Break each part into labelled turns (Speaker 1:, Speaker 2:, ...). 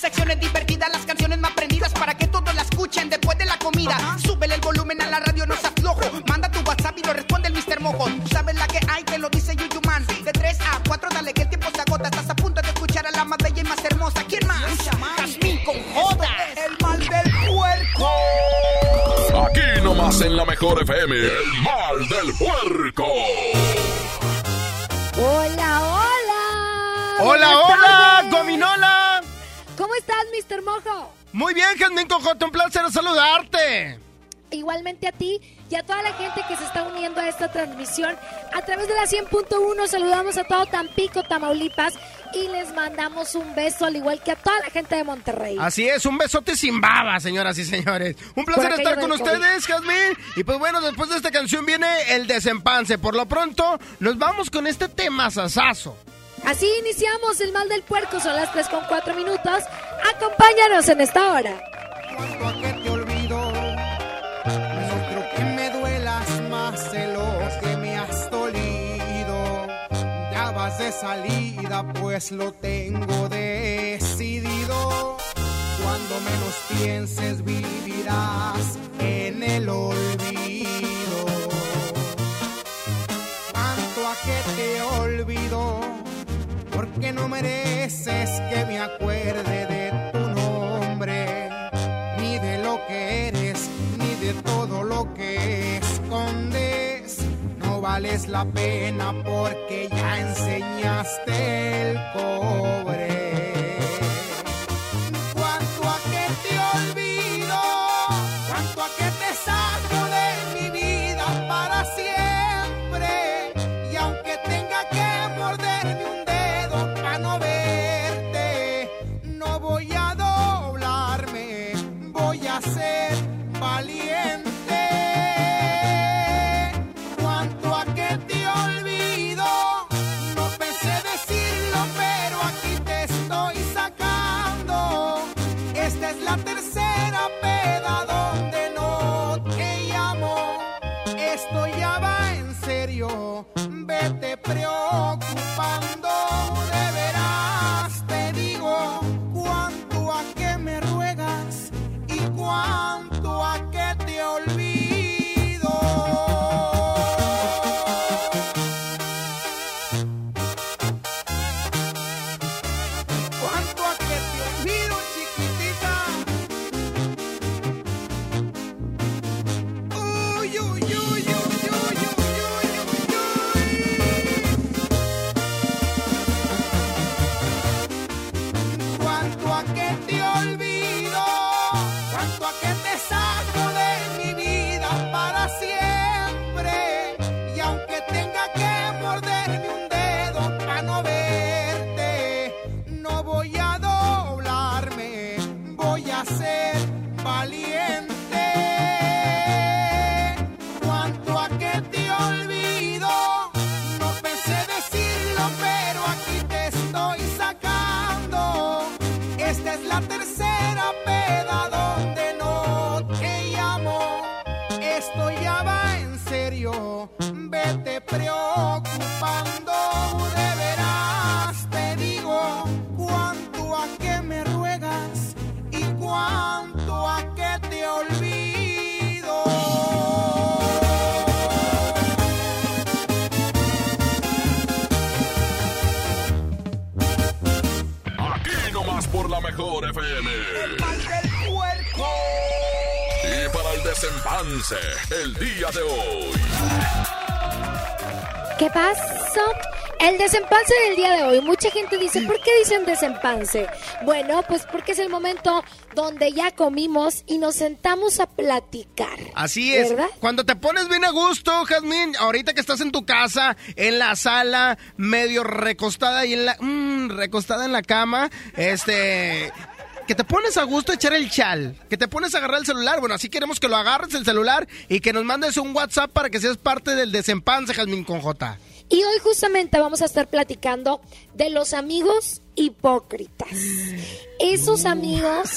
Speaker 1: Secciones divertidas, las canciones más prendidas para que todos la escuchen después de la comida. Súbele el volumen a la radio, no se aflojo. Manda tu WhatsApp y lo responde el Mr. Mojo. Tú sabes la que hay, que lo dice Yuyu Man. De 3 a 4, dale que el tiempo se agota. Estás a punto de escuchar a la más bella y más hermosa. ¿Quién más? Jazmín con J. El mal del puerco.
Speaker 2: Aquí nomás en la mejor FM. El mal del puerco.
Speaker 3: Hola, hola.
Speaker 4: Hola, hola. Gominola.
Speaker 3: ¿Cómo estás, Mr. Mojo?
Speaker 4: Muy bien, Jazmín Cojote, un placer saludarte.
Speaker 3: Igualmente a ti y a toda la gente que se está uniendo a esta transmisión a través de la 100.1. Saludamos a todo Tampico, Tamaulipas y les mandamos un beso al igual que a toda la gente de Monterrey.
Speaker 4: Así es, un besote sin baba, señoras y señores. Un placer estar con ustedes, Jazmín. Y pues bueno, después de esta canción viene el desempance. Por lo pronto, nos vamos con este tema sasazo.
Speaker 3: Así iniciamos el mal del puerco. Son las 3 con 4 minutos. Acompáñanos en esta hora.
Speaker 5: cuanto a que te olvido. No creo que me duelas más de lo que me has dolido. Ya vas de salida, pues lo tengo decidido. Cuando menos pienses, vivirás en el olvido. Cuanto a que te olvido, porque no mereces que me acuerde de tu nombre, ni de lo que eres, ni de todo lo que escondes. No vales la pena porque ya enseñaste el cobre.
Speaker 2: ਪ੍ਰਯੋਗ
Speaker 3: ¿Qué pasó? El desempance del día de hoy. Mucha gente dice, ¿por qué dicen desempance? Bueno, pues porque es el momento donde ya comimos y nos sentamos a platicar.
Speaker 4: Así es.
Speaker 3: ¿Verdad?
Speaker 4: Cuando te pones bien a gusto, Jazmín, ahorita que estás en tu casa, en la sala, medio recostada y en la mm, recostada en la cama, este que te pones a gusto echar el chal, que te pones a agarrar el celular. Bueno, así queremos que lo agarres el celular y que nos mandes un WhatsApp para que seas parte del desempance, Jazmín con J.
Speaker 3: Y hoy justamente vamos a estar platicando de los amigos hipócritas. Esos amigos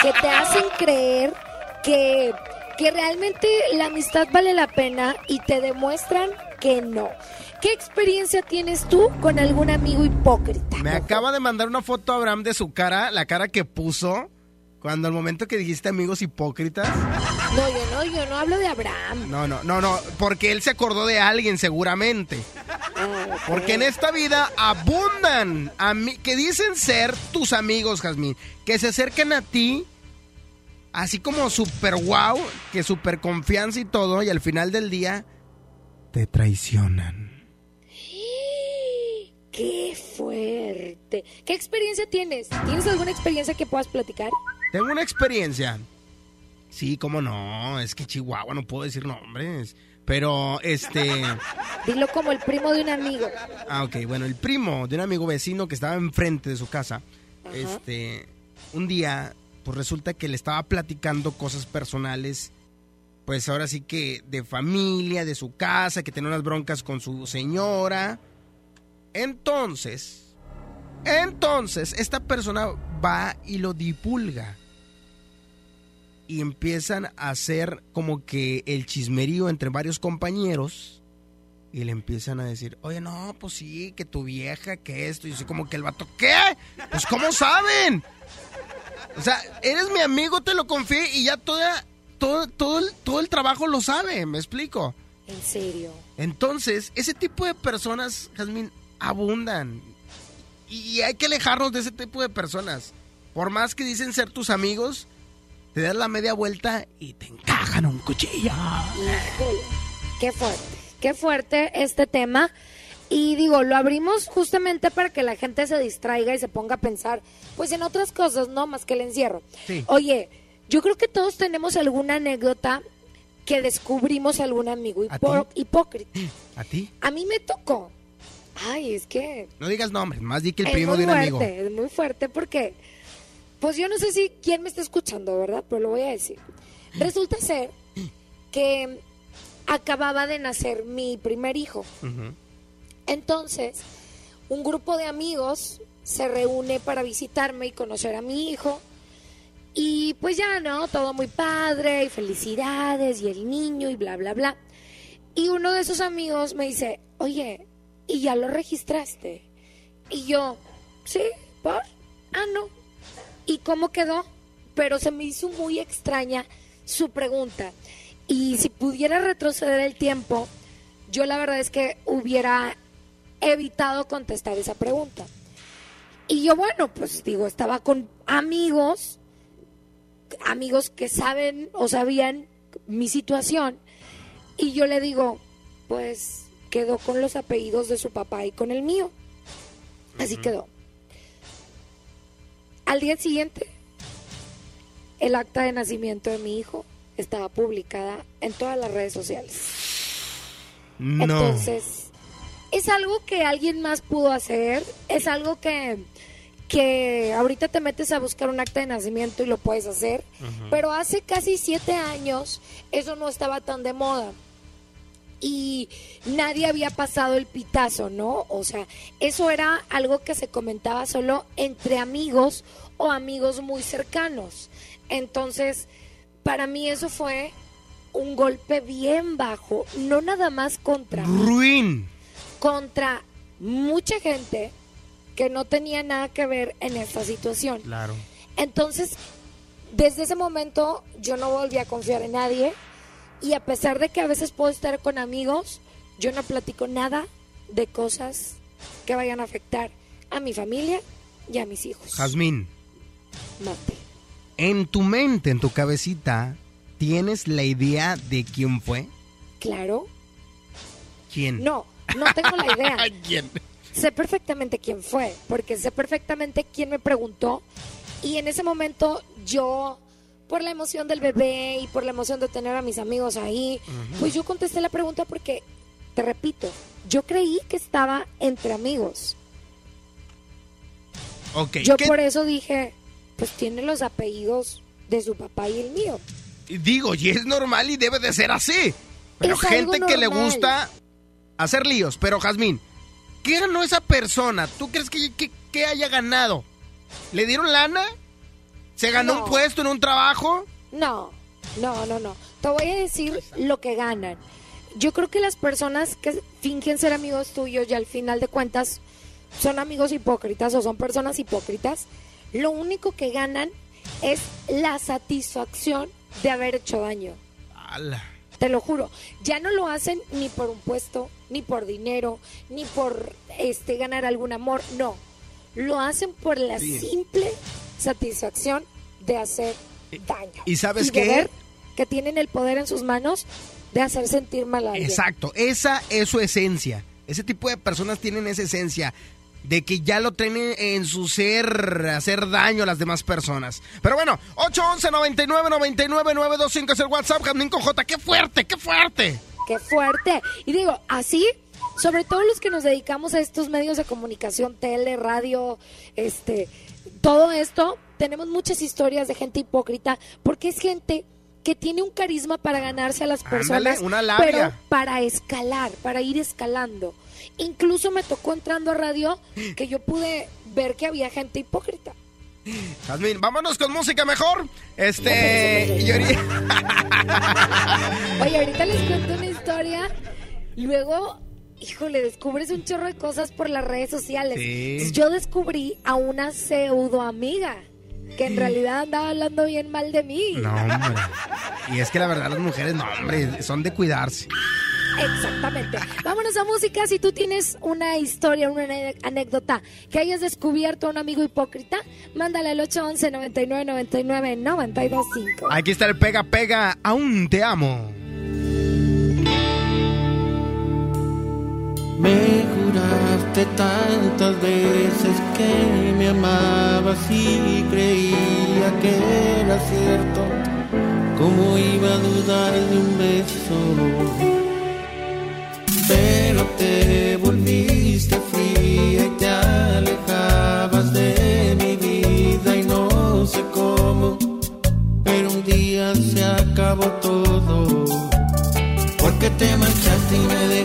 Speaker 3: que te hacen creer que, que realmente la amistad vale la pena y te demuestran que no. ¿Qué experiencia tienes tú con algún amigo hipócrita?
Speaker 4: Me acaba de mandar una foto a Abraham de su cara, la cara que puso cuando al momento que dijiste amigos hipócritas.
Speaker 3: No, yo no, yo no hablo de Abraham.
Speaker 4: No, no, no, no, porque él se acordó de alguien seguramente.
Speaker 3: Ah,
Speaker 4: Porque en esta vida abundan ami- que dicen ser tus amigos, Jazmín, que se acercan a ti así como super wow, que super confianza y todo, y al final del día te traicionan.
Speaker 3: ¡Qué fuerte! ¿Qué experiencia tienes? ¿Tienes alguna experiencia que puedas platicar?
Speaker 4: Tengo una experiencia. Sí, cómo no, es que Chihuahua no puedo decir nombres, pero este
Speaker 3: Dilo como el primo de un amigo.
Speaker 4: Ah, ok. Bueno, el primo de un amigo vecino que estaba enfrente de su casa, este, un día, pues resulta que le estaba platicando cosas personales, pues ahora sí que de familia, de su casa, que tenía unas broncas con su señora. Entonces, entonces, esta persona va y lo divulga. Y empiezan a hacer como que el chismerío entre varios compañeros. Y le empiezan a decir, oye, no, pues sí, que tu vieja, que esto. Y así como que el vato, ¿qué? Pues ¿cómo saben? O sea, eres mi amigo, te lo confié y ya toda, todo, todo, el, todo el trabajo lo sabe, me explico.
Speaker 3: En serio.
Speaker 4: Entonces, ese tipo de personas, Jazmín, abundan. Y hay que alejarnos de ese tipo de personas. Por más que dicen ser tus amigos, te das la media vuelta y te encajan un cuchillo.
Speaker 3: Qué fuerte, qué fuerte este tema. Y digo, lo abrimos justamente para que la gente se distraiga y se ponga a pensar, pues en otras cosas, no más que el encierro.
Speaker 4: Sí.
Speaker 3: Oye, yo creo que todos tenemos alguna anécdota que descubrimos algún amigo hipócrita.
Speaker 4: ¿A ti?
Speaker 3: A mí me tocó. Ay, es que
Speaker 4: No digas nombres, más di que el primo
Speaker 3: muy
Speaker 4: de un
Speaker 3: fuerte,
Speaker 4: amigo.
Speaker 3: es muy fuerte porque, pues yo no sé si quién me está escuchando, ¿verdad? Pero lo voy a decir. Resulta ser que acababa de nacer mi primer hijo. Entonces, un grupo de amigos se reúne para visitarme y conocer a mi hijo. Y pues ya, ¿no? Todo muy padre y felicidades y el niño y bla, bla, bla. Y uno de esos amigos me dice, oye, ¿y ya lo registraste? Y yo, sí, ¿por? Ah, no. ¿Y cómo quedó? Pero se me hizo muy extraña su pregunta. Y si pudiera retroceder el tiempo, yo la verdad es que hubiera evitado contestar esa pregunta. Y yo, bueno, pues digo, estaba con amigos, amigos que saben o sabían mi situación, y yo le digo, pues quedó con los apellidos de su papá y con el mío. Así quedó. Al día siguiente, el acta de nacimiento de mi hijo estaba publicada en todas las redes sociales.
Speaker 4: No.
Speaker 3: Entonces, es algo que alguien más pudo hacer, es algo que, que ahorita te metes a buscar un acta de nacimiento y lo puedes hacer, pero hace casi siete años eso no estaba tan de moda. Y nadie había pasado el pitazo, ¿no? O sea, eso era algo que se comentaba solo entre amigos o amigos muy cercanos. Entonces, para mí eso fue un golpe bien bajo, no nada más contra
Speaker 4: Ruin.
Speaker 3: contra mucha gente que no tenía nada que ver en esta situación.
Speaker 4: Claro.
Speaker 3: Entonces, desde ese momento yo no volví a confiar en nadie y a pesar de que a veces puedo estar con amigos, yo no platico nada de cosas que vayan a afectar a mi familia y a mis hijos.
Speaker 4: Jazmín,
Speaker 3: Mate.
Speaker 4: En tu mente, en tu cabecita, ¿tienes la idea de quién fue?
Speaker 3: Claro.
Speaker 4: ¿Quién?
Speaker 3: No, no tengo la idea.
Speaker 4: ¿Quién?
Speaker 3: sé perfectamente quién fue, porque sé perfectamente quién me preguntó y en ese momento yo, por la emoción del bebé y por la emoción de tener a mis amigos ahí, pues yo contesté la pregunta porque, te repito, yo creí que estaba entre amigos.
Speaker 4: Ok.
Speaker 3: Yo
Speaker 4: ¿qué-
Speaker 3: por eso dije, pues tiene los apellidos de su papá y el mío.
Speaker 4: Digo, y es normal y debe de ser así. Pero
Speaker 3: Es
Speaker 4: gente que le gusta hacer líos. Pero, Jazmín, ¿qué ganó esa persona? ¿Tú crees que, que- que haya ganado? ¿Le dieron lana? ¿Se ganó
Speaker 3: No.
Speaker 4: un puesto en un trabajo?
Speaker 3: No, no, no, no. Te voy a decir lo que ganan. Yo creo que las personas que fingen ser amigos tuyos y al final de cuentas son amigos hipócritas o son personas hipócritas, lo único que ganan es la satisfacción de haber hecho daño.
Speaker 4: Ala.
Speaker 3: Te lo juro, ya no lo hacen ni por un puesto, ni por dinero, ni por este ganar algún amor, no. Lo hacen por la
Speaker 4: Sí.
Speaker 3: simple satisfacción de hacer daño.
Speaker 4: ¿y sabes qué?
Speaker 3: ver que tienen el poder en sus manos de hacer sentir mal a alguien.
Speaker 4: Exacto, esa es su esencia. Ese tipo de personas tienen esa esencia de que ya lo tienen en su ser hacer daño a las demás personas. Pero bueno, 811 99 99 925 es el WhatsApp, Jazmín con J. ¡Qué fuerte, qué fuerte!
Speaker 3: Qué fuerte. Y digo, así, sobre todo los que nos dedicamos a estos medios de comunicación, tele, radio, este, todo esto, tenemos muchas historias de gente hipócrita, porque es gente que tiene un carisma para ganarse a las
Speaker 4: Ándale,
Speaker 3: personas,
Speaker 4: una
Speaker 3: pero para escalar, para ir escalando. Incluso me tocó entrando a radio que yo pude ver que había gente hipócrita.
Speaker 4: Jazmín, vámonos con música mejor. Este. y ahorita-
Speaker 3: Oye, ahorita les cuento una historia. Luego, híjole, descubres un chorro de cosas por las redes sociales.
Speaker 4: Sí.
Speaker 3: Entonces, Yo descubrí a una pseudo amiga que en realidad andaba hablando bien mal de mí.
Speaker 4: No, hombre. Y es que la verdad, las mujeres, no, hombre, son de cuidarse.
Speaker 3: Exactamente. Vámonos a música. Si tú tienes una historia, una anécdota que hayas descubierto a un amigo hipócrita, mándale al 811 99 99 925.
Speaker 4: Aquí está el pega pega, aún te amo.
Speaker 6: Me juraste tantas veces que me amabas y creía que era cierto. ¿Cómo iba a dudar de un beso? Pero te volviste fría y te alejabas de mi vida y no sé cómo. Pero un día se acabó todo. Porque te marchaste y me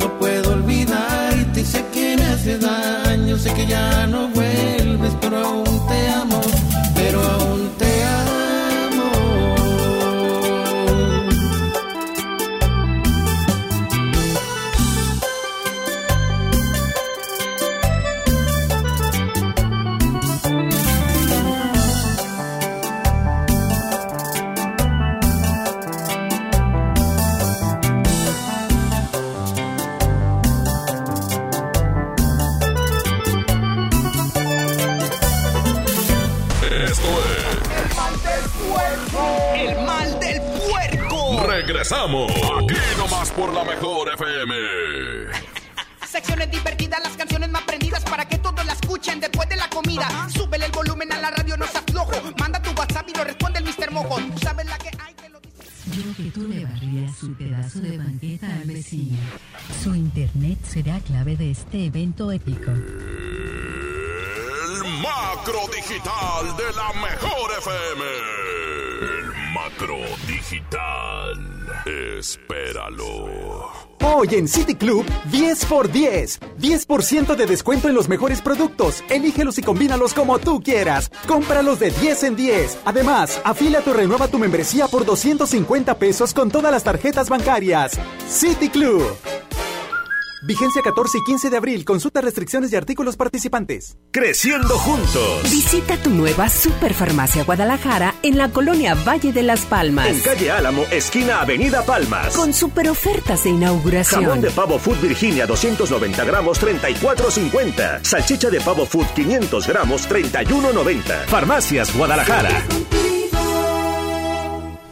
Speaker 6: No puedo olvidarte. Y sé que me hace daño, sé que ya no vuelves, pero aún te amo, pero aún te
Speaker 2: Regresamos. Aquí nomás por la mejor FM.
Speaker 1: Secciones divertidas, las canciones más prendidas para que todos la escuchen después de la comida. Súbele el volumen a la radio, no se aflojo. Manda tu WhatsApp y lo responde el Mr. Mojo. Tú sabes la que hay, te lo dice.
Speaker 7: Yo que tú le barrías su pedazo de banqueta al vecino. Su internet será clave de este evento épico.
Speaker 2: El macro digital de la mejor FM. Macro digital. Espéralo.
Speaker 8: Hoy en City Club, 10 por 10. 10% de descuento en los mejores productos. Elígelos y combínalos como tú quieras. Cómpralos de 10 en 10. Además, afílate o renueva tu membresía por 250 pesos con todas las tarjetas bancarias. City Club. Vigencia 14 y 15 de abril. Consulta restricciones y artículos participantes.
Speaker 9: Creciendo juntos.
Speaker 10: Visita tu nueva Superfarmacia Guadalajara en la colonia Valle de las Palmas.
Speaker 9: En calle Álamo, esquina Avenida Palmas.
Speaker 10: Con super ofertas de inauguración.
Speaker 9: Jamón de pavo Food Virginia 290 gramos 34.50. Salchicha de pavo Food 500 gramos 31.90. Farmacias Guadalajara.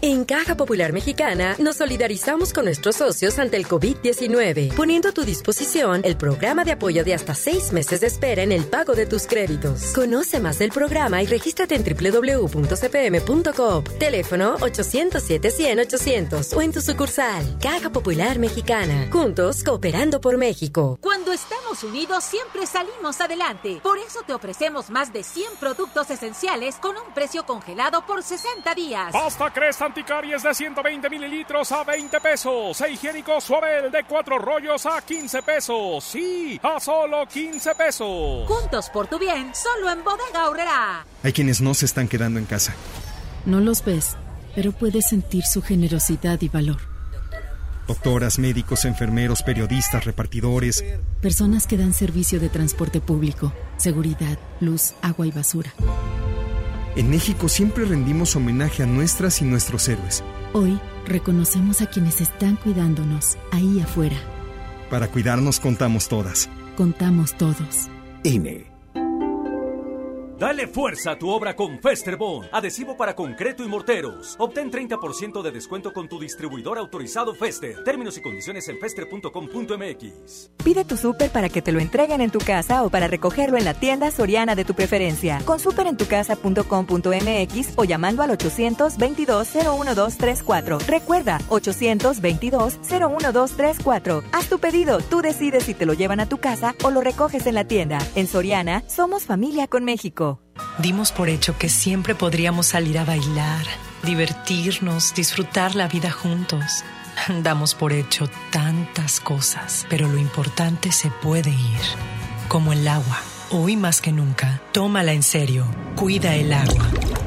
Speaker 10: En Caja Popular Mexicana nos solidarizamos con nuestros socios ante el COVID-19, poniendo a tu disposición el programa de apoyo de hasta seis meses de espera en el pago de tus créditos. Conoce más del programa y regístrate en www.cpm.com. Teléfono 807-100-800 o en tu sucursal. Caja Popular Mexicana. Juntos, cooperando por México.
Speaker 11: Cuando estamos unidos, siempre salimos adelante. Por eso te ofrecemos más de 100 productos esenciales con un precio congelado por 60 días.
Speaker 12: Pasta Cresta Anticaries de 120 mililitros a 20 pesos. E higiénico Suabel de 4 rollos a 15 pesos. Sí, a solo 15 pesos.
Speaker 11: Juntos por tu bien, solo en Bodega Aurrera.
Speaker 13: Hay quienes no se están quedando en casa.
Speaker 14: No los ves, pero puedes sentir su generosidad y valor.
Speaker 13: Doctoras, médicos, enfermeros, periodistas, repartidores.
Speaker 14: Personas que dan servicio de transporte público, seguridad, luz, agua y basura.
Speaker 13: En México siempre rendimos homenaje a nuestras y nuestros héroes.
Speaker 14: Hoy reconocemos a quienes están cuidándonos ahí afuera.
Speaker 13: Para cuidarnos contamos todas.
Speaker 14: Contamos todos.
Speaker 9: INE.
Speaker 15: Dale fuerza a tu obra con Festerbond, adhesivo para concreto y morteros. Obtén 30% de descuento con tu distribuidor autorizado Fester. Términos y condiciones en fester.com.mx.
Speaker 16: Pide tu súper para que te lo entreguen en tu casa o para recogerlo en la tienda soriana de tu preferencia. Con superentucasa.com.mx o llamando al 822-01234. Recuerda, 822-01234. Haz tu pedido, tú decides si te lo llevan a tu casa o lo recoges en la tienda. En Soriana, somos familia con México.
Speaker 17: Dimos por hecho que siempre podríamos salir a bailar, divertirnos, disfrutar la vida juntos. Damos por hecho tantas cosas, pero lo importante se puede ir, como el agua. Hoy más que nunca, tómala en serio. Cuida el agua.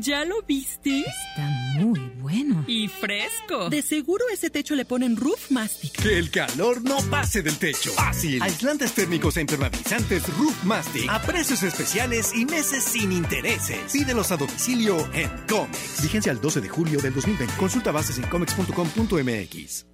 Speaker 18: ¿Ya lo viste?
Speaker 19: Está muy bueno.
Speaker 18: Y fresco. De seguro ese techo le ponen Roof Mastic.
Speaker 20: Que el calor no pase del techo. Fácil. Aislantes térmicos e impermeabilizantes Roof Mastic. A precios especiales y meses sin intereses. Pídelos a domicilio en Comex. Vigencia el 12 de julio del 2020. Consulta bases en comex.com.mx.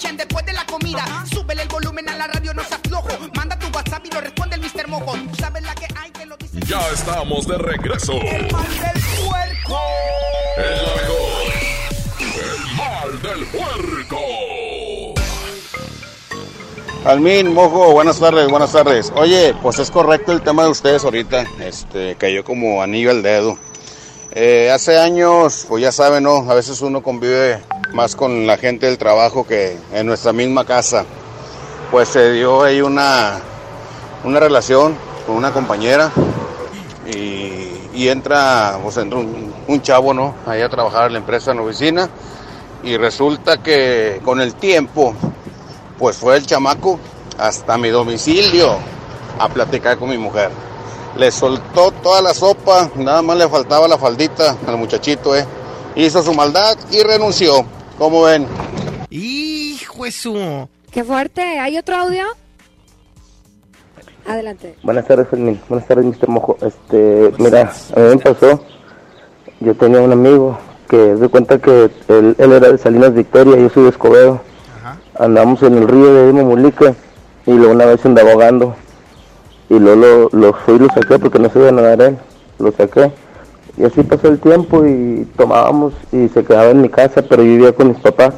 Speaker 1: Escuchen después de la comida. Súbele el volumen a la radio, no se aflojo. Manda tu WhatsApp y lo responde el Mr. Mojo. Tú sabes la que hay que lo dice.
Speaker 2: Ya estamos de regreso.
Speaker 1: El mal del puerco.
Speaker 2: El mejor. El mal del puerco.
Speaker 21: Almin, Mojo, buenas tardes, buenas tardes. Oye, pues es correcto el tema de ustedes ahorita, este, cayó como anillo al dedo. Eh, hace años, pues ya saben, ¿no? A veces uno convive más con la gente del trabajo que en nuestra misma casa. Pues se dio ahí una, una relación con una compañera y, entra, pues entra un, un chavo, ¿no? Ahí a trabajar en la empresa, en la oficina y resulta que con el tiempo pues fue el chamaco hasta mi domicilio a platicar con mi mujer. Le soltó toda la sopa, nada más le faltaba la faldita al muchachito, ¿eh? Hizo su maldad y renunció. ¿Cómo ven?
Speaker 4: Hijo de su...
Speaker 3: Qué fuerte. ¿Hay otro audio? Adelante.
Speaker 22: Buenas tardes, Fermín. Buenas tardes, Mr. Mojo. Este, mira, a mí me pasó. Yo tenía un amigo que de cuenta que él, él era de Salinas Victoria, yo soy de Escobedo. Andamos en el río de Momulica y luego una vez andaba ahogando. Y luego lo, lo fui y lo saqué porque no sabía nadar él. Lo saqué. Y así pasó el tiempo y tomábamos y se quedaba en mi casa, pero yo vivía con mis papás.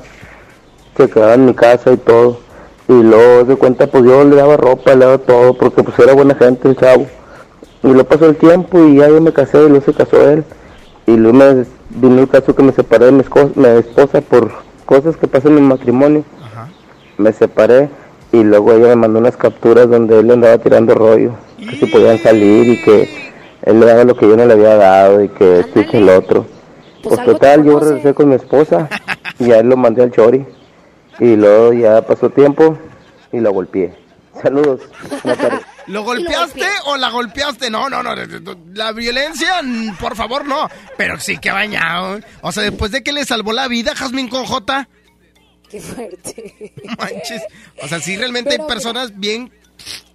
Speaker 22: Se quedaba en mi casa y todo. Y luego de cuenta pues yo le daba ropa, le daba todo, porque pues era buena gente el chavo. Y luego pasó el tiempo y ya yo me casé y luego se casó él. Y luego me vino el caso que me separé de mi, mi esposa por cosas que pasan en mi matrimonio. Me separé y luego ella me mandó unas capturas donde él le andaba tirando rollo, que se podían salir y que él le daba lo que yo no le había dado y que esto y que el otro. Pues
Speaker 3: te
Speaker 22: total, yo regresé con mi esposa y a él lo mandé al chori. Y luego ya pasó tiempo y la golpeé. Saludos.
Speaker 4: ¿Lo golpeaste o la golpeaste? No, no, no. La violencia, por favor, no. Pero sí que bañado. O sea, después de que le salvó la vida, Jazmín con J.
Speaker 3: Qué fuerte.
Speaker 4: Manches. O sea, sí, realmente
Speaker 3: Pero,
Speaker 4: hay personas bien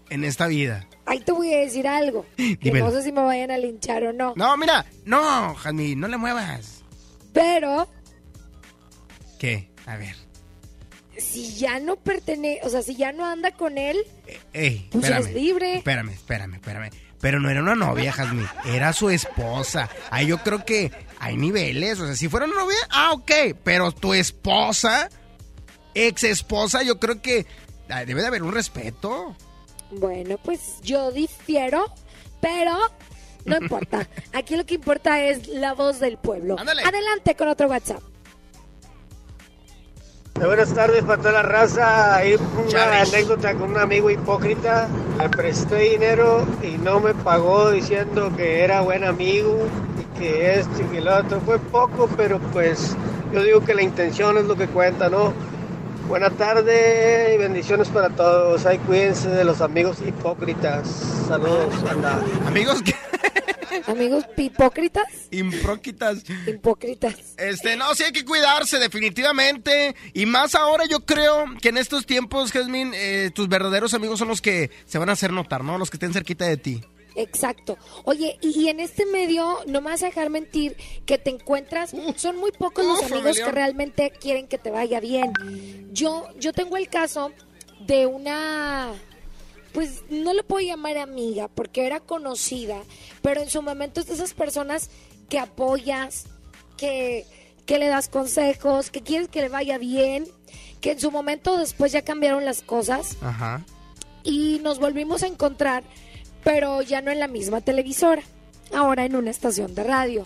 Speaker 4: en esta vida.
Speaker 3: Ahí te voy a decir algo. Que no sé si me vayan a linchar o no.
Speaker 4: No, mira. No, Jazmín, no le muevas.
Speaker 3: Pero
Speaker 4: ¿Qué? A ver.
Speaker 3: si ya no pertenece, o sea, si ya no anda con él,
Speaker 4: Ey,
Speaker 3: Pues
Speaker 4: espérame.
Speaker 3: eres libre.
Speaker 4: Espérame, espérame, espérame. Pero no era una novia, Jazmín. Era su esposa. Ahí yo creo que hay niveles. O sea, si fuera una novia, ah, ok. Pero tu esposa, ex esposa, yo creo que ah, debe de haber un respeto.
Speaker 3: Bueno, pues yo difiero, pero no importa. Aquí lo que importa es la voz del pueblo. Adelante con otro WhatsApp.
Speaker 23: Buenas tardes para toda la raza. Hay una anécdota con un amigo hipócrita. Le presté dinero y no me pagó diciendo que era buen amigo y que esto y que lo otro. Fue poco, pero pues yo digo que la intención es lo que cuenta, ¿no? Buena tarde y bendiciones para todos. Ay, cuídense de los amigos hipócritas. Saludos, anda.
Speaker 4: Amigos,
Speaker 3: Amigos hipócritas.
Speaker 4: Impróquitas.
Speaker 3: Hipócritas.
Speaker 4: Este, no, sí hay que cuidarse, definitivamente. Y más ahora, yo creo que en estos tiempos, Jazmín, eh, tus verdaderos amigos son los que se van a hacer notar, ¿no? Los que estén cerquita de ti.
Speaker 3: Exacto. Oye, y, y en este medio, no me vas a dejar mentir, que te encuentras, son muy pocos los amigos que realmente quieren que te vaya bien. Yo, yo tengo el caso de una, pues no lo puedo llamar amiga, porque era conocida, pero en su momento es de esas personas que apoyas, que, que le das consejos, que quieres que le vaya bien, que en su momento después ya cambiaron las cosas
Speaker 4: Ajá.
Speaker 3: y nos volvimos a encontrar, pero ya no en la misma televisora, ahora en una estación de radio.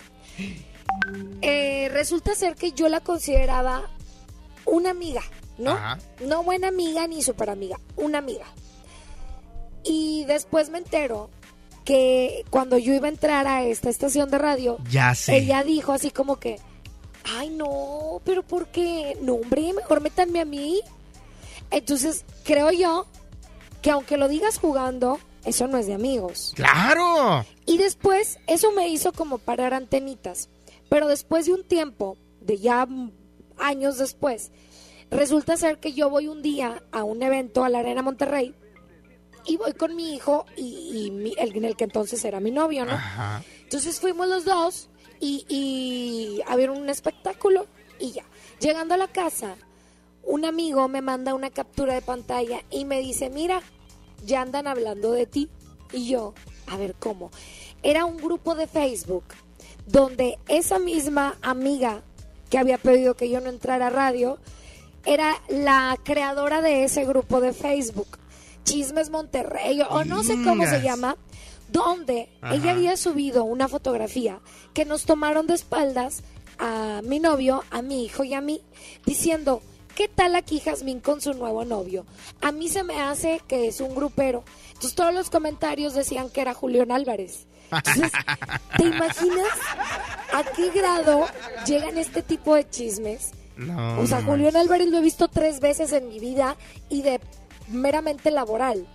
Speaker 3: Eh, resulta ser que yo la consideraba una amiga, ¿no?
Speaker 4: Ajá.
Speaker 3: No buena amiga ni super amiga, una amiga. Y después me entero que cuando yo iba a entrar a esta estación de radio,
Speaker 4: Ya sé.
Speaker 3: ella dijo así como que, Ay, no, pero ¿por qué? No, hombre, mejor métanme a mí. Entonces, creo yo que aunque lo digas jugando, eso no es de amigos.
Speaker 4: ¡Claro!
Speaker 3: Y después, eso me hizo como parar antenitas. Pero después de un tiempo, de ya años después, resulta ser que yo voy un día a un evento a la Arena Monterrey y voy con mi hijo y, y mi- el que entonces era mi novio, ¿no?
Speaker 4: Ajá.
Speaker 3: Entonces fuimos los dos y, y a ver un espectáculo y ya. Llegando a la casa, un amigo me manda una captura de pantalla y me dice, mira, ya andan hablando de ti. Y yo, a ver cómo. Era un grupo de Facebook donde esa misma amiga que había pedido que yo no entrara a radio era la creadora de ese grupo de Facebook. Chismes Monterrey o no sé cómo se llama, donde
Speaker 24: Ajá.
Speaker 3: ella había subido una fotografía que nos tomaron de espaldas a mi novio, a mi hijo y a mí, diciendo, ¿qué tal aquí Jazmín con su nuevo novio? A mí se me hace que es un grupero. Entonces todos los comentarios decían que era Julián Álvarez. Entonces, ¿te imaginas a qué grado llegan este tipo de chismes?
Speaker 4: No,
Speaker 3: O sea,
Speaker 4: no
Speaker 3: Julián Álvarez lo he visto tres veces en mi vida y de meramente laboral.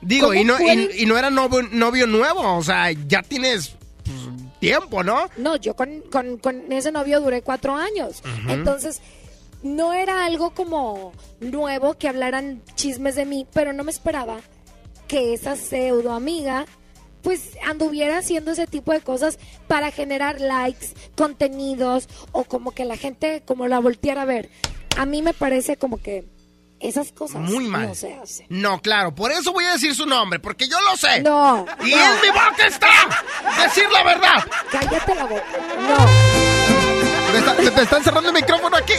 Speaker 4: Digo,
Speaker 3: ¿Cómo
Speaker 4: y no, y,
Speaker 3: pueden-
Speaker 4: y no era novio, novio nuevo, o sea, ya tienes pues, tiempo, ¿no?
Speaker 3: No, yo con, con- con ese novio duré cuatro años. Entonces, no era algo como nuevo que hablaran chismes de mí, pero no me esperaba que esa pseudo amiga pues anduviera haciendo ese tipo de cosas para generar likes, contenidos o como que la gente como la volteara a ver. A mí me parece como que esas cosas
Speaker 4: Muy mal.
Speaker 3: no se hacen.
Speaker 4: No, claro, por eso voy a decir su nombre, porque yo lo sé.
Speaker 3: No.
Speaker 4: Y
Speaker 3: no.
Speaker 4: en mi boca está decir la verdad.
Speaker 3: Cállate la boca. No.
Speaker 4: Me, está- me están cerrando el micrófono aquí.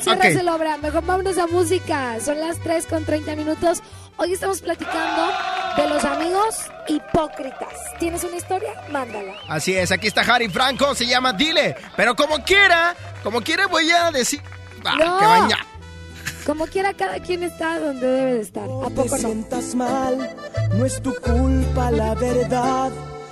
Speaker 3: Cierras
Speaker 4: Ok.
Speaker 3: el obra. Mejor vámonos a música. Son las 3 con 30 minutos. Hoy estamos platicando de los amigos hipócritas. ¿Tienes una historia? Mándala.
Speaker 4: Así es, aquí está Harry Franco, se llama Dile. Pero como quiera, como quiera voy a decir... Ah,
Speaker 3: No.
Speaker 4: que vaya.
Speaker 3: Como quiera, cada quien está donde debe de estar. ¿A
Speaker 24: te
Speaker 3: poco no?
Speaker 24: sientas mal, no es tu culpa la verdad.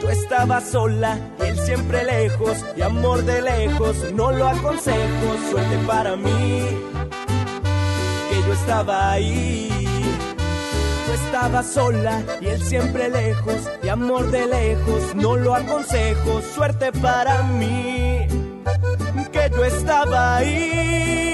Speaker 24: Tú estabas sola, él siempre lejos, y amor de lejos, no lo aconsejo, suerte para mí, que yo estaba ahí. Tú estabas sola y él siempre lejos, y amor de lejos, no lo aconsejo, suerte para mí que yo estaba ahí.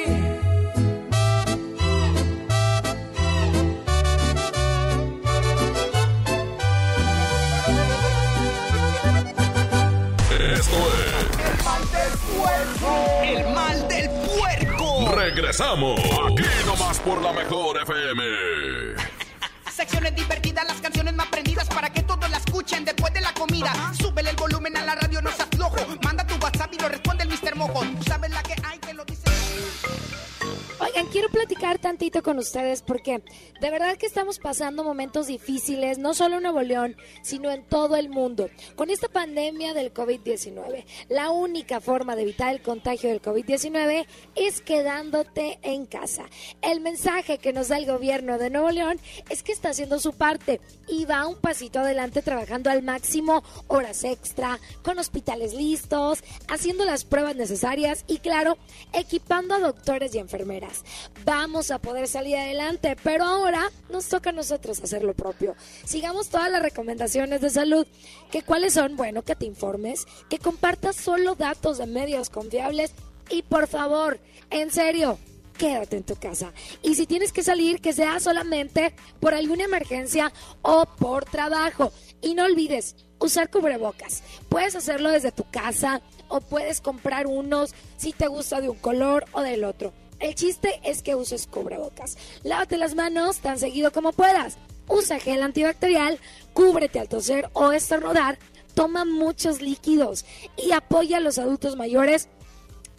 Speaker 2: Esto es
Speaker 1: El mal del puerco. El mal del puerco.
Speaker 2: Regresamos. Aquí nomás por la mejor FM.
Speaker 1: Secciones divertidas, las canciones más prendidas para que todos la escuchen después de la comida. Súbele el volumen a la radio, no se aflojo. Manda tu WhatsApp y lo responde el Mr. Mojo. Tú sabes la que hay que lo dice.
Speaker 3: Quiero platicar tantito con ustedes porque de verdad que estamos pasando momentos difíciles, no solo en Nuevo León, sino en todo el mundo. Con esta pandemia del COVID-19, la única forma de evitar el contagio del COVID-19 es quedándote en casa. El mensaje que nos da el gobierno de Nuevo León es que está haciendo su parte y va un pasito adelante trabajando al máximo, horas extra, con hospitales listos, haciendo las pruebas necesarias y claro, equipando a doctores y enfermeras. Vamos a poder salir adelante, pero ahora nos toca a nosotros hacer lo propio. Sigamos todas las recomendaciones de salud. ¿Que ¿Cuáles son? Bueno, que te informes, que compartas solo datos de medios confiables y por favor, en serio, quédate en tu casa. Y si tienes que salir, que sea solamente por alguna emergencia o por trabajo. Y no olvides usar cubrebocas. Puedes hacerlo desde tu casa o puedes comprar unos si te gusta de un color o del otro. El chiste es que uses cubrebocas. Lávate las manos tan seguido como puedas. Usa gel antibacterial, cúbrete al toser o estornudar. Toma muchos líquidos y apoya a los adultos mayores.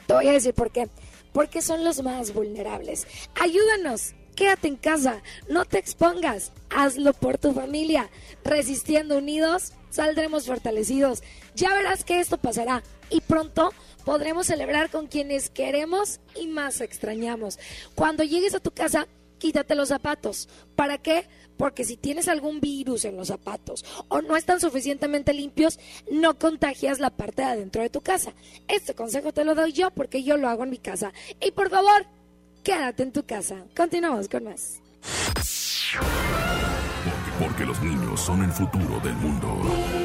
Speaker 3: Te voy a decir por qué. Porque son los más vulnerables. Ayúdanos. Quédate en casa, no te expongas, hazlo por tu familia. Resistiendo unidos, saldremos fortalecidos. Ya verás que esto pasará y pronto podremos celebrar con quienes queremos y más extrañamos. Cuando llegues a tu casa, quítate los zapatos. ¿Para qué? Porque si tienes algún virus en los zapatos o no están suficientemente limpios, no contagias la parte de adentro de tu casa. Este consejo te lo doy yo porque yo lo hago en mi casa. Y por favor, quédate en tu casa. Continuamos con más.
Speaker 2: Porque, porque los niños son el futuro del mundo.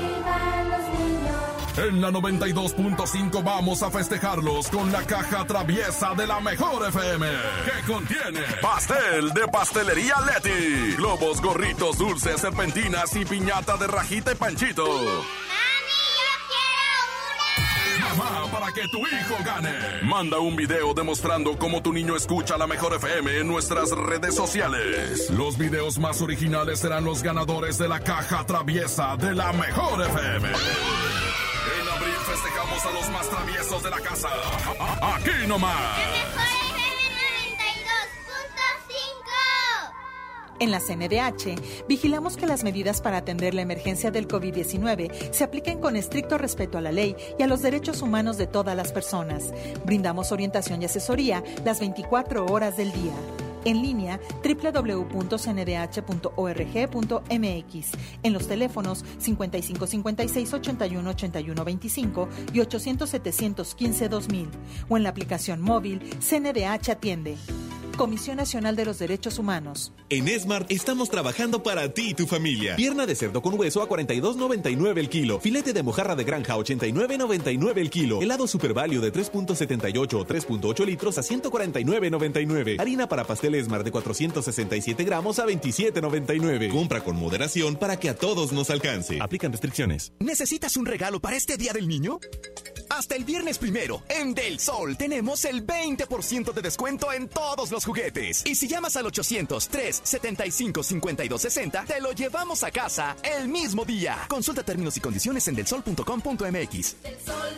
Speaker 2: En la 92.5 vamos a festejarlos con la caja traviesa de la mejor FM. Que contiene pastel de pastelería Leti, globos, gorritos, dulces, serpentinas y piñata de rajita y panchito. Mamá, para que tu hijo gane. Manda un video demostrando cómo tu niño escucha la mejor FM en nuestras redes sociales. Los videos más originales serán los ganadores de la caja traviesa de la mejor FM. Festejamos a los más traviesos de la casa. Aquí nomás.
Speaker 25: En la CNDH, vigilamos que las medidas para atender la emergencia del COVID-19 se apliquen con estricto respeto a la ley y a los derechos humanos de todas las personas. Brindamos orientación y asesoría las 24 horas del día. En línea www.cndh.org.mx, en los teléfonos 5556 81 81 25 y 800 715 2000 o en la aplicación móvil CNDH Atiende. Comisión Nacional de los Derechos Humanos.
Speaker 26: En Smart estamos trabajando para ti y tu familia. Pierna de cerdo con hueso a 42.99 el kilo. Filete de mojarra de granja a 89.99 el kilo. Helado Super Value de 3.78 o 3.8 litros a 149.99. Harina para pastel Smart de 467 gramos a 27.99. Compra con moderación para que a todos nos alcance. Aplican restricciones.
Speaker 8: ¿Necesitas un regalo para este Día del Niño? Hasta el viernes primero, en Del Sol tenemos el 20% de descuento en todos los juguetes. Y si llamas al 800-375-5260, te lo llevamos a casa el mismo día. Consulta términos y condiciones en delsol.com.mx.
Speaker 27: El sol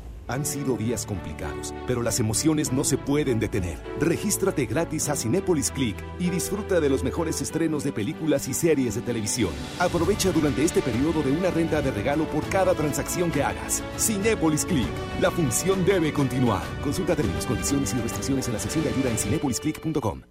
Speaker 28: Han sido días complicados, pero las emociones no se pueden detener. Regístrate gratis a Cinépolis Click y disfruta de los mejores estrenos de películas y series de televisión. Aprovecha durante este periodo de una renta de regalo por cada transacción que hagas. Cinépolis Click. La función debe continuar. Consulta términos, condiciones y restricciones en la sección de ayuda en cinépolisclick.com.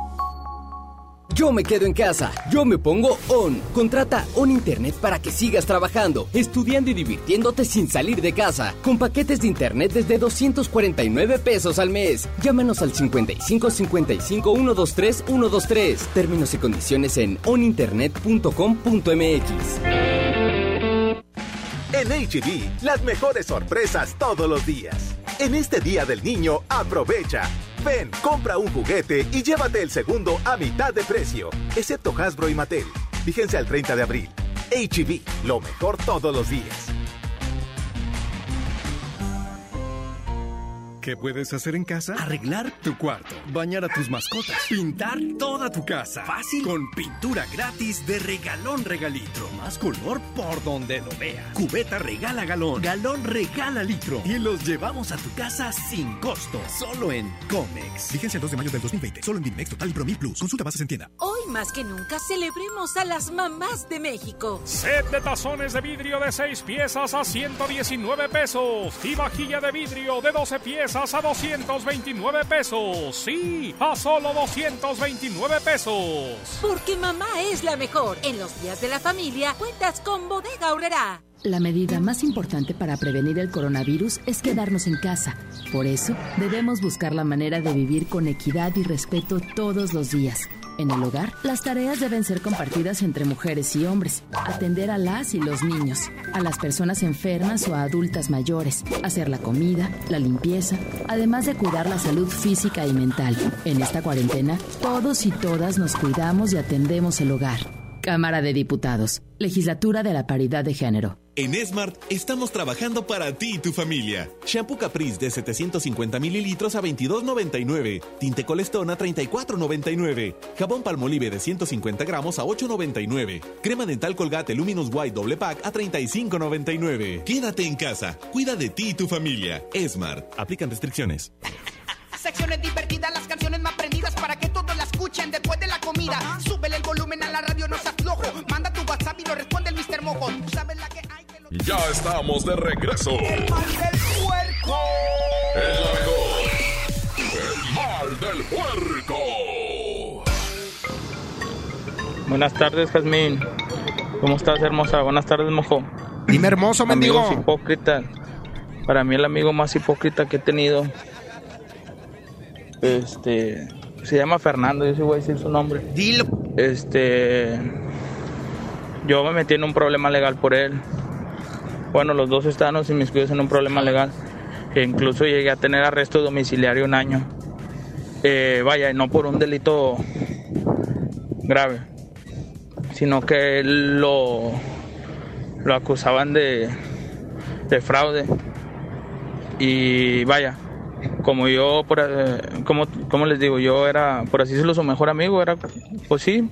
Speaker 29: Yo me quedo en casa, yo me pongo ON. Contrata ON Internet para que sigas trabajando, estudiando y divirtiéndote sin salir de casa. Con paquetes de Internet desde 249 pesos al mes. Llámanos al 55 55 123 123. Términos y condiciones en oninternet.com.mx.
Speaker 30: En HB, las mejores sorpresas todos los días. En este Día del Niño, aprovecha. Ven, compra un juguete y llévate el segundo a mitad de precio, excepto Hasbro y Mattel. Fíjense al 30 de abril. HB, lo mejor todos los días.
Speaker 8: ¿Qué puedes hacer en casa? Arreglar tu cuarto, bañar a tus mascotas, pintar toda tu casa. Fácil. Con pintura gratis de regalón regalitro. Más color por donde lo veas. Cubeta regala galón, galón regala litro. Y los llevamos a tu casa sin costo. Solo en Comex. Vigencia el 2 de mayo del 2020. Solo en Dimex Total y Pro 1000 Plus. Consulta bases en tienda.
Speaker 11: Hoy más que nunca celebremos a las mamás de México.
Speaker 12: Set de tazones de vidrio de 6 piezas a 119 pesos. Y vajilla de vidrio de 12 piezas a 229 pesos. Sí, a solo 229 pesos.
Speaker 11: Porque mamá es la mejor. En los días de la familia, cuentas con Bodega Aurrera.
Speaker 31: La medida más importante para prevenir el coronavirus es quedarnos en casa. Por eso, debemos buscar la manera de vivir con equidad y respeto todos los días. En el hogar, las tareas deben ser compartidas entre mujeres y hombres. Atender a las y los niños, a las personas enfermas o a adultas mayores, hacer la comida, la limpieza, además de cuidar la salud física y mental. En esta cuarentena, todos y todas nos cuidamos y atendemos el hogar. Cámara de Diputados, Legislatura de la Paridad de Género.
Speaker 26: En Smart estamos trabajando para ti y tu familia. Shampoo Caprice de 750 mililitros a 22.99. Tinte Colestón a 34.99. Jabón Palmolive de 150 gramos a 8.99. Crema dental Colgate Luminous White doble pack a 35.99. Quédate en casa. Cuida de ti y tu familia. Smart. Aplican restricciones.
Speaker 1: Secciones divertidas, las canciones más prendidas escuchen después de la comida. Súbele el volumen a la radio, no seas flojo. Manda tu WhatsApp y lo responde el Mr. Mojo. Tú sabes la que hay.
Speaker 32: Ya estamos de regreso.
Speaker 1: El mal del puerco.
Speaker 32: Es la mejor. El mal del puerco.
Speaker 33: Buenas tardes, Jazmín. ¿Cómo estás, hermosa? Buenas tardes, mojo.
Speaker 4: Dime hermoso, mendigo.
Speaker 33: Amigos hipócritas. Para mí el amigo más hipócrita que he tenido. Este. Se llama Fernando, yo sí voy a decir su nombre.
Speaker 4: Dilo.
Speaker 33: Este. Yo me metí en un problema legal por él. Bueno, los dos estábamos inmiscuidos en un problema legal. E incluso llegué a tener arresto domiciliario un año. Eh, vaya, no por un delito grave, sino que lo, lo acusaban de, de fraude. Y vaya, como yo, por, eh, como, como les digo, yo era, por así decirlo, su mejor amigo, era, pues sí,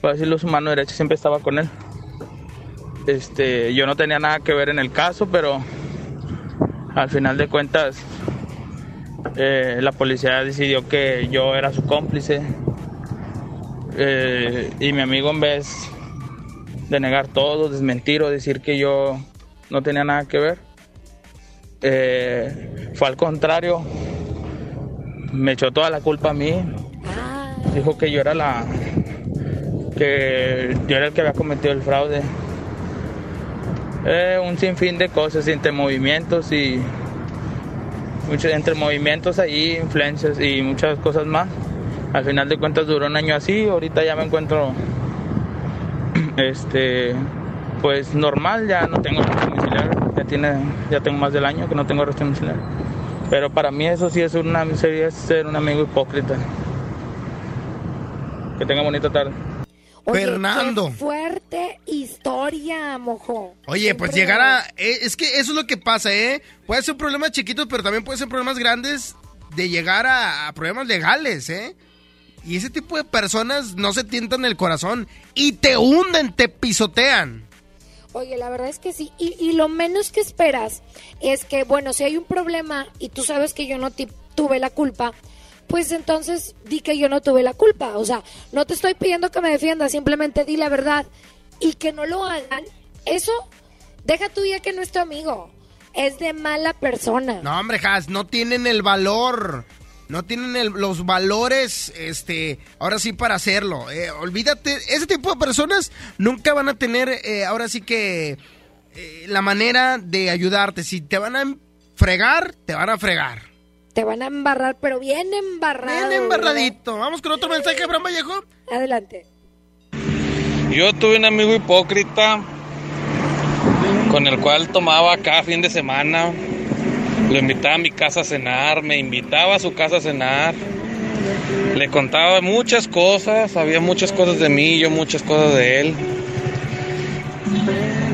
Speaker 33: por decirlo, su mano derecha siempre estaba con él. Este, yo no tenía nada que ver en el caso, pero al final de cuentas, eh, la policía decidió que yo era su cómplice. Eh, y mi amigo, en vez de negar todo, desmentir o decir que yo no tenía nada que ver, eh, fue al contrario, me echó toda la culpa a mí. Dijo que yo era la. que yo era el que había cometido el fraude. Eh, un sinfín de cosas entre movimientos y. muchos entre movimientos ahí, influencias y muchas cosas más. Al final de cuentas duró un año así, ahorita ya me encuentro. este. pues normal, ya no tengo arresto domiciliario. Ya, tiene, ya tengo más del año que no tengo arresto domiciliario. Pero para mí eso sí es una, sería ser un amigo hipócrita. Que tenga bonita tarde.
Speaker 3: Oye,
Speaker 4: Fernando.
Speaker 3: qué fuerte historia, mojo.
Speaker 4: Oye, pues llegar a... eh, Es que eso es lo que pasa, ¿eh? Puede ser problemas chiquitos, pero también puede ser problemas grandes de llegar a, a problemas legales, ¿eh? Y ese tipo de personas no se tientan el corazón y te hunden, te pisotean.
Speaker 3: Oye, la verdad es que sí. Y, y lo menos que esperas es que, bueno, si hay un problema y tú sabes que yo no tuve la culpa, pues entonces di que yo no tuve la culpa. O sea, no te estoy pidiendo que me defiendas, simplemente di la verdad. Y que no lo hagan, eso, deja tu día que no es tu amigo. Es de mala persona.
Speaker 4: No, hombre, Has, no tienen el valor. No tienen el- los valores, este, ahora sí para hacerlo. Eh, olvídate, ese tipo de personas nunca van a tener, eh, ahora sí que, eh, la manera de ayudarte. Si te van a fregar, te van a fregar.
Speaker 3: Te van a embarrar, pero bien embarrado.
Speaker 4: Bien embarradito. Vamos con otro mensaje, Abraham Vallejo.
Speaker 3: Adelante.
Speaker 34: Yo tuve un amigo hipócrita con el cual tomaba cada fin de semana. Lo invitaba a mi casa a cenar, me invitaba a su casa a cenar. Le contaba muchas cosas, sabía muchas cosas de mí, yo muchas cosas de él.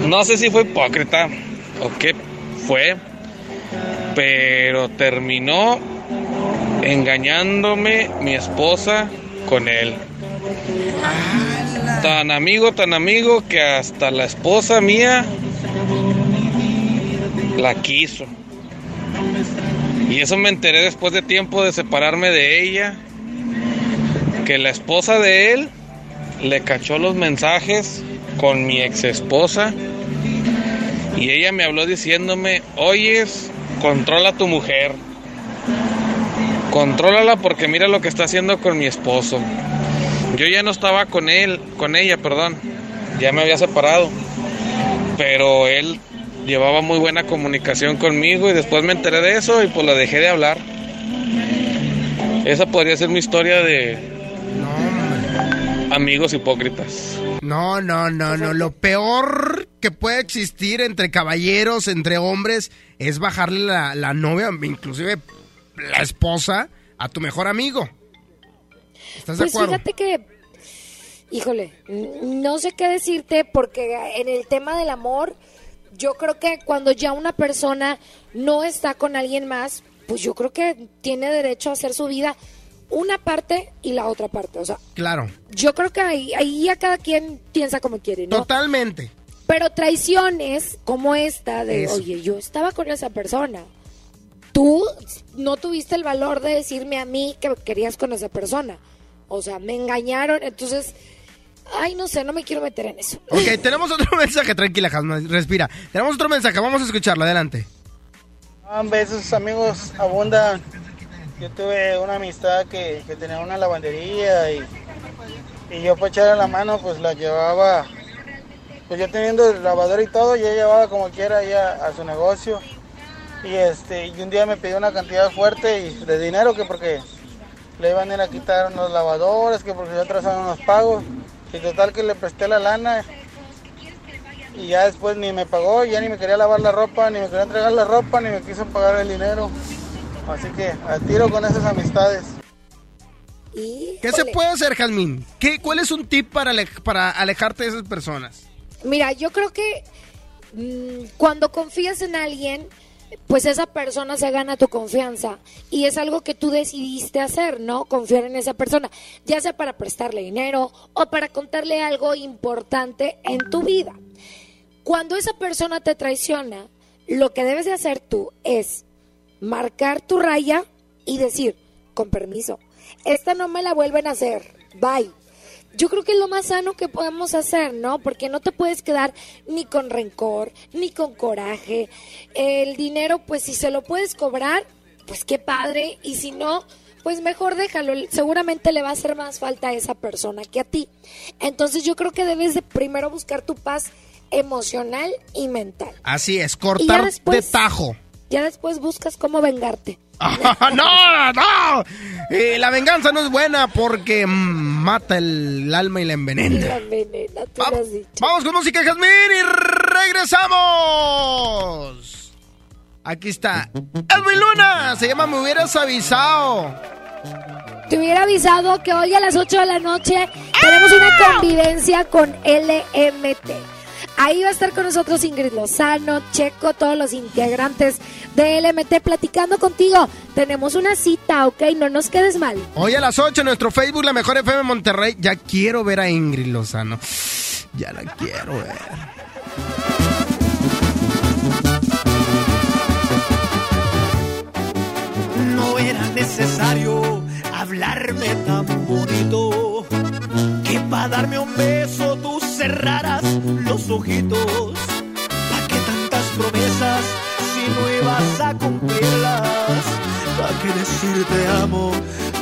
Speaker 34: No sé si fue hipócrita o qué fue, pero terminó engañándome mi esposa con él. Tan amigo, tan amigo que hasta la esposa mía la quiso. Y eso me enteré después de tiempo de separarme de ella. Que la esposa de él le cachó los mensajes con mi ex esposa. Y ella me habló diciéndome, oyes, controla a tu mujer. Contrólala porque mira lo que está haciendo con mi esposo. Yo ya no estaba con él, con ella, perdón. Ya me había separado. Pero él llevaba muy buena comunicación conmigo y después me enteré de eso y pues la dejé de hablar. Esa podría ser mi historia de amigos hipócritas.
Speaker 4: No, no, no, no. Lo peor que puede existir entre caballeros, entre hombres, es bajarle la, la novia, inclusive la esposa, a tu mejor amigo. ¿Estás
Speaker 3: Pues
Speaker 4: de acuerdo?
Speaker 3: fíjate que, híjole, no sé qué decirte porque en el tema del amor, yo creo que cuando ya una persona no está con alguien más, pues yo creo que tiene derecho a hacer su vida una parte y la otra parte. O sea,
Speaker 4: Claro,
Speaker 3: yo creo que ahí, ahí ya cada quien piensa como quiere, ¿no?
Speaker 4: totalmente.
Speaker 3: Pero traiciones como esta de,
Speaker 4: Eso.
Speaker 3: oye, yo estaba con esa persona. Tú no tuviste el valor de decirme a mí que querías con esa persona. O sea, me engañaron, entonces, ay, no sé, no me quiero meter en eso.
Speaker 4: Ok, tenemos otro mensaje, tranquila, Jasma, respira. Tenemos otro mensaje, vamos a escucharlo, adelante.
Speaker 35: Hombre, esos amigos abundan. Yo tuve una amistad que, que tenía una lavandería y, y yo para echarle la mano pues la llevaba, pues yo teniendo el lavador y todo, yo llevaba como quiera ella a su negocio. Y este y un día me pidió una cantidad fuerte y de dinero que porque le iban a ir a quitar unos lavadores, que porque yo atrasaron unos pagos. Y total que le presté la lana y ya después ni me pagó, ya ni me quería lavar la ropa, ni me quería entregar la ropa, ni me quiso pagar el dinero. Así que a tiro con esas amistades.
Speaker 4: ¿Qué se puede hacer, Jazmín? ¿Qué, ¿Cuál es un tip para, ale- para alejarte de esas personas?
Speaker 3: Mira, yo creo que mm, cuando confías en alguien, pues esa persona se gana tu confianza y es algo que tú decidiste hacer, ¿no? Confiar en esa persona, ya sea para prestarle dinero o para contarle algo importante en tu vida. Cuando esa persona te traiciona, lo que debes de hacer tú es marcar tu raya y decir, con permiso, esta no me la vuelven a hacer, bye. Yo creo que es lo más sano que podemos hacer, ¿no? Porque no te puedes quedar ni con rencor, ni con coraje. El dinero, pues si se lo puedes cobrar, pues qué padre. Y si no, pues mejor déjalo. Seguramente le va a hacer más falta a esa persona que a ti. Entonces yo creo que debes de primero buscar tu paz emocional y mental.
Speaker 4: Así es, cortar
Speaker 3: después-
Speaker 4: de tajo.
Speaker 3: Ya después buscas cómo vengarte.
Speaker 4: ¡No, no! Eh, la venganza no es buena porque mata el alma y la envenena.
Speaker 3: La envenena, tú lo has dicho.
Speaker 4: Vamos con música, Jazmín, y regresamos. Aquí está. Edwin Luna. Se llama Me hubieras avisado.
Speaker 3: Te hubiera avisado que hoy a las 8 de la noche tenemos una convivencia con LMT. Ahí va a estar con nosotros Ingrid Lozano, Checo, todos los integrantes de LMT platicando contigo. Tenemos una cita, ¿ok? No nos quedes mal.
Speaker 4: Hoy a las 8 en nuestro Facebook, La Mejor FM Monterrey. Ya quiero ver a Ingrid Lozano. Ya la quiero ver.
Speaker 36: No era necesario hablarme tan bonito para darme un beso tú cerraras los ojitos. ¿Para qué tantas promesas si no ibas a cumplirlas? ¿Para qué decir te amo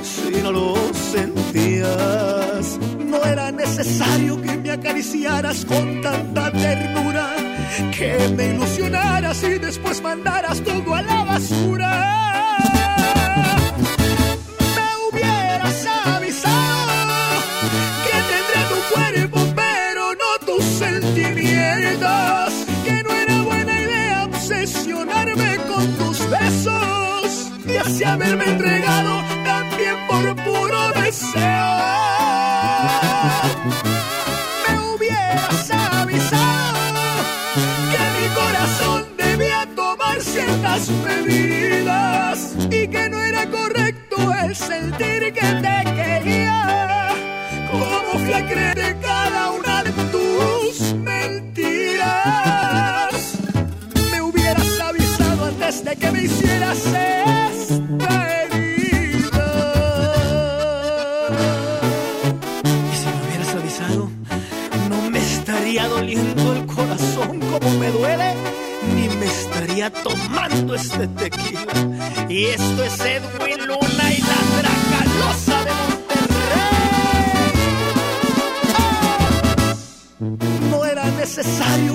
Speaker 36: si no lo sentías? No era necesario que me acariciaras con tanta ternura, que me ilusionaras y después mandaras todo a la basura. Sentimientos. Que no era buena idea obsesionarme con tus besos y así haberme entregado también por puro deseo. Me hubieras avisado que mi corazón debía tomar ciertas medidas y que no era correcto el sentir que te quería. ¿Cómo fui a creer en cada una que me hicieras esta. Y si me hubieras avisado, no me estaría doliendo el corazón como me duele, ni me estaría tomando este tequila. Y esto es Edwin Luna y la Dracalosa de Monterrey. No era necesario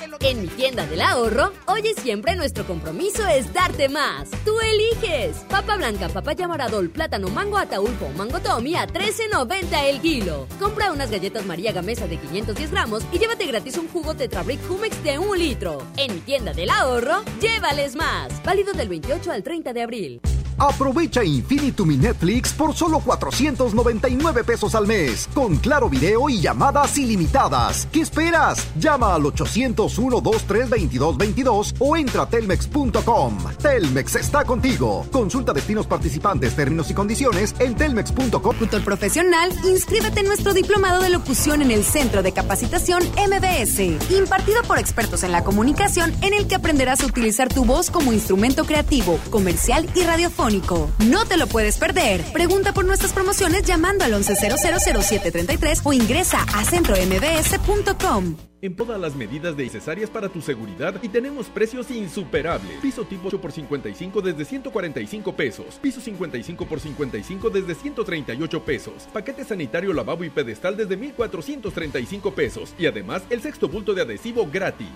Speaker 37: En mi tienda del ahorro, hoy y siempre nuestro compromiso es darte más. Tú eliges. Papa blanca, papaya maradol, plátano, mango ataulfo, mango tommy a 13.90 el kilo. Compra unas galletas María Gamesa de 510 gramos y llévate gratis un jugo Tetrabric Humex de un litro. En mi tienda del ahorro, llévales más. Válido del 28 al 30 de abril.
Speaker 38: Aprovecha Infinitum Netflix por solo 499 pesos al mes, con claro video y llamadas ilimitadas. ¿Qué esperas? Llama al 801-23222 o entra a telmex.com. Telmex está contigo. Consulta destinos participantes, términos y condiciones en telmex.com.
Speaker 39: Locutor profesional, inscríbete en nuestro diplomado de locución en el Centro de Capacitación MBS, impartido por expertos en la comunicación, en el que aprenderás a utilizar tu voz como instrumento creativo, comercial y radiofónico. No te lo puedes perder. Pregunta por nuestras promociones llamando al 11000733 o ingresa a centrombs.com.
Speaker 26: En todas las medidas de necesarias para tu seguridad y tenemos precios insuperables. Piso tipo 8 por 55 desde 145 pesos. Piso 55 por 55 desde 138 pesos. Paquete sanitario, lavabo y pedestal desde 1435 pesos. Y además el sexto bulto de adhesivo gratis.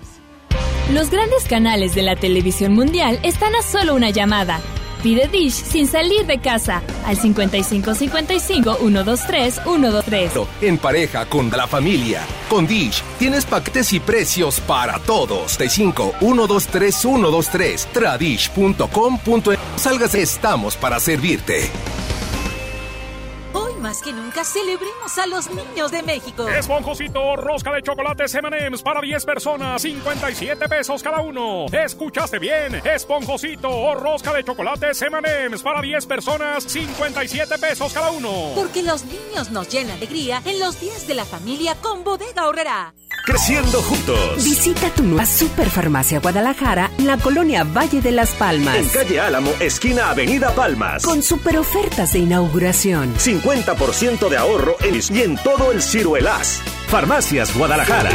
Speaker 40: Los grandes canales de la televisión mundial están a solo una llamada.
Speaker 39: Pide Dish sin salir de casa al 5555 123 123.
Speaker 29: En pareja con la familia. Con Dish tienes paquetes y precios para todos. 35 123 123. Tradish.com.e. Salgas, estamos para servirte.
Speaker 11: Más que nunca celebremos a los niños de México.
Speaker 12: Esponjosito, rosca de chocolate M&M's para 10 personas, 57 pesos cada uno. ¿Escuchaste bien? Esponjosito o rosca de chocolate M&M's para 10 personas, 57 pesos cada uno.
Speaker 11: Porque los niños nos llenan de alegría en los días de la familia con Bodega Horrera.
Speaker 9: Creciendo juntos.
Speaker 41: Visita tu nueva Superfarmacia Guadalajara en la colonia Valle de las Palmas.
Speaker 9: En calle Álamo, esquina Avenida Palmas.
Speaker 41: Con super ofertas de inauguración.
Speaker 9: 50% de ahorro en y en todo el ciruelás. Farmacias Guadalajara.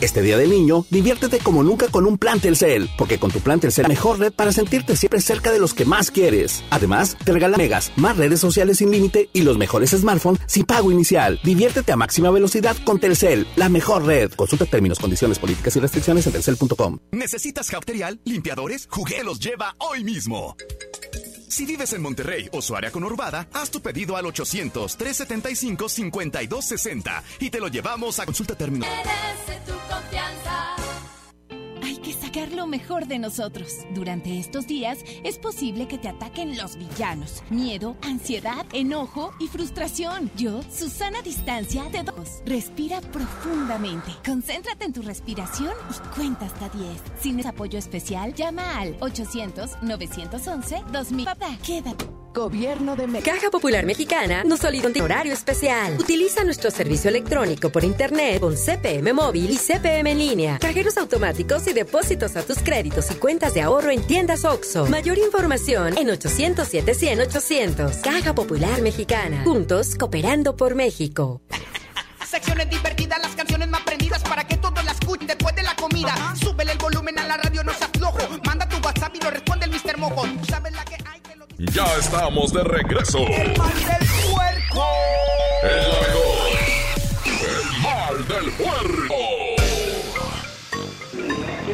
Speaker 40: Este día del niño, diviértete como nunca con un plan Telcel, porque con tu plan Telcel la mejor red para sentirte siempre cerca de los que más quieres. Además, te regala megas, más redes sociales sin límite y los mejores smartphones sin pago inicial. Diviértete a máxima velocidad con Telcel, la mejor red. Consulta términos, condiciones, políticas y restricciones en telcel.com.
Speaker 8: ¿Necesitas bacterial, limpiadores? Jugué los lleva hoy mismo. Si vives en Monterrey o su área conurbada, haz tu pedido al 800-375-5260 y te lo llevamos a consulta terminal.
Speaker 14: Hay que sacar lo mejor de nosotros. Durante estos días es posible que te ataquen los villanos. Miedo, ansiedad, enojo y frustración. Yo, Susana Distancia de dos. Respira profundamente. Concéntrate en tu respiración y cuenta hasta 10. Si necesitas apoyo especial, llama al 800-911-2000. Papá, quédate.
Speaker 10: Gobierno de México. Caja Popular Mexicana nos solicita horario especial. Utiliza nuestro servicio electrónico por internet con CPM móvil y CPM línea. Cajeros automáticos y depósitos a tus créditos y cuentas de ahorro en tiendas OXO. Mayor información en 807 100 800. Caja Popular Mexicana. Juntos cooperando por México.
Speaker 1: Secciones divertidas, las canciones más prendidas para que todos la escuchen después de la comida. Súbele el volumen a la radio, no seas flojo. Manda tu WhatsApp y lo responde el Mr. Mojo. Tú sabes la que hay.
Speaker 2: Ya estamos de regreso.
Speaker 1: El mal del puerco.
Speaker 2: El mal del puerco.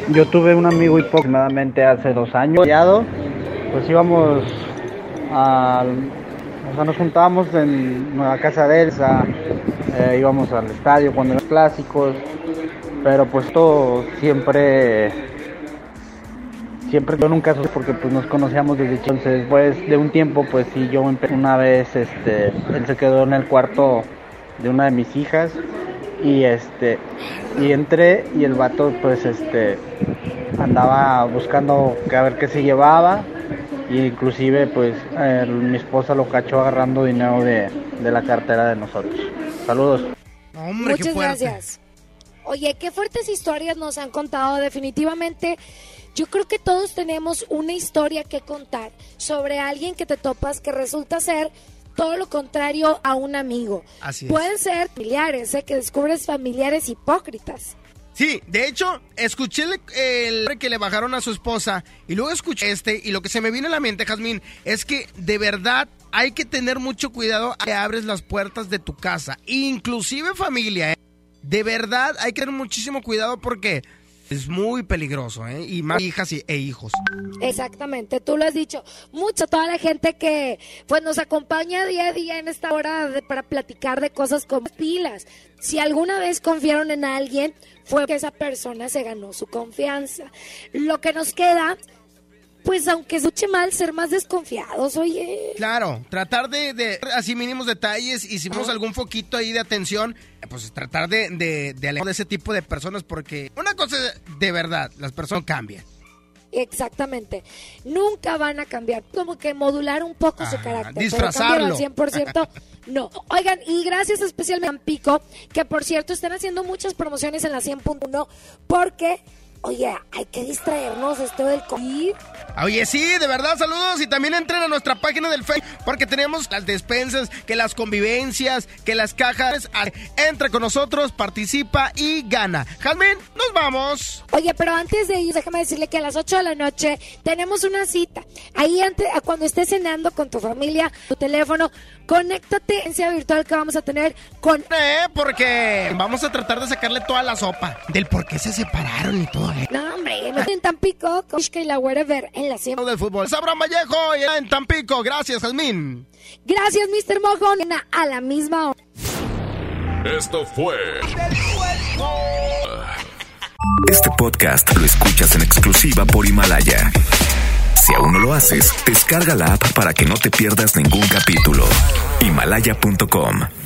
Speaker 35: Yo tuve un amigo aproximadamente hace dos años. Pues íbamos a. O sea, nos juntábamos en la casa de Elsa, eh, íbamos al estadio cuando eran clásicos, pero pues todo siempre. Siempre yo nunca supe porque pues nos conocíamos desde chico. Entonces, después de un tiempo, pues sí, yo empecé una vez, este, él se quedó en el cuarto de una de mis hijas y este y entré y el vato pues este andaba buscando a ver qué se llevaba y inclusive pues eh, mi esposa lo cachó agarrando dinero de, de la cartera de nosotros saludos
Speaker 3: Muchas gracias. Oye, qué fuertes historias nos han contado. Definitivamente, yo creo que todos tenemos una historia que contar sobre alguien que te topas que resulta ser todo lo contrario a un amigo.
Speaker 4: Así es.
Speaker 3: Pueden ser familiares, ¿eh? que descubres familiares hipócritas.
Speaker 4: Sí, de hecho, escuché el, el que le bajaron a su esposa y luego escuché este y lo que se me viene a la mente, Jazmín, es que de verdad hay que tener mucho cuidado a que abres las puertas de tu casa, inclusive familia. ¿eh? De verdad hay que tener muchísimo cuidado porque es muy peligroso, ¿eh? Y más hijas y- e hijos.
Speaker 3: Exactamente, tú lo has dicho. Mucho, toda la gente que pues nos acompaña día a día en esta hora de- para platicar de cosas con pilas. Si alguna vez confiaron en alguien, fue que esa persona se ganó su confianza. Lo que nos queda, pues aunque escuche mal, ser más desconfiados, oye.
Speaker 4: Claro, tratar de, de así mínimos detalles y si vemos algún foquito ahí de atención, pues tratar de, de, de alejar de ese tipo de personas porque una cosa es de verdad, las personas cambian.
Speaker 3: Exactamente. Nunca van a cambiar. Como que modular un poco su
Speaker 4: Ajá,
Speaker 3: carácter.
Speaker 4: disfrazarlo.
Speaker 3: Pero al 100%, no. Oigan, y gracias especialmente a Tampico, que por cierto están haciendo muchas promociones en la 100.1 porque, oye, hay que distraernos esto del COVID.
Speaker 4: Oye, sí, de verdad, saludos y también entren a nuestra página del Facebook porque tenemos las despensas, que las convivencias, que las cajas. Entra con nosotros, participa y gana. Jazmín, nos vamos.
Speaker 3: Oye, pero antes de ir, déjame decirle que a las 8 de la noche tenemos una cita. Ahí antes, cuando estés cenando con tu familia, tu teléfono, conéctate en sea virtual que vamos a tener con...
Speaker 4: Eh, porque vamos a tratar de sacarle toda la sopa del por qué se separaron y todo.
Speaker 3: No, hombre, en Tampico, con Ishka y la Wherever. en la siembra
Speaker 4: del fútbol. Abraham Vallejo y en Tampico. Gracias, Jazmín.
Speaker 3: Gracias, Mr. Mojo. A la misma hora.
Speaker 2: Esto fue.
Speaker 42: Este podcast lo escuchas en exclusiva por Himalaya. Si aún no lo haces, descarga la app para que no te pierdas ningún capítulo. Himalaya.com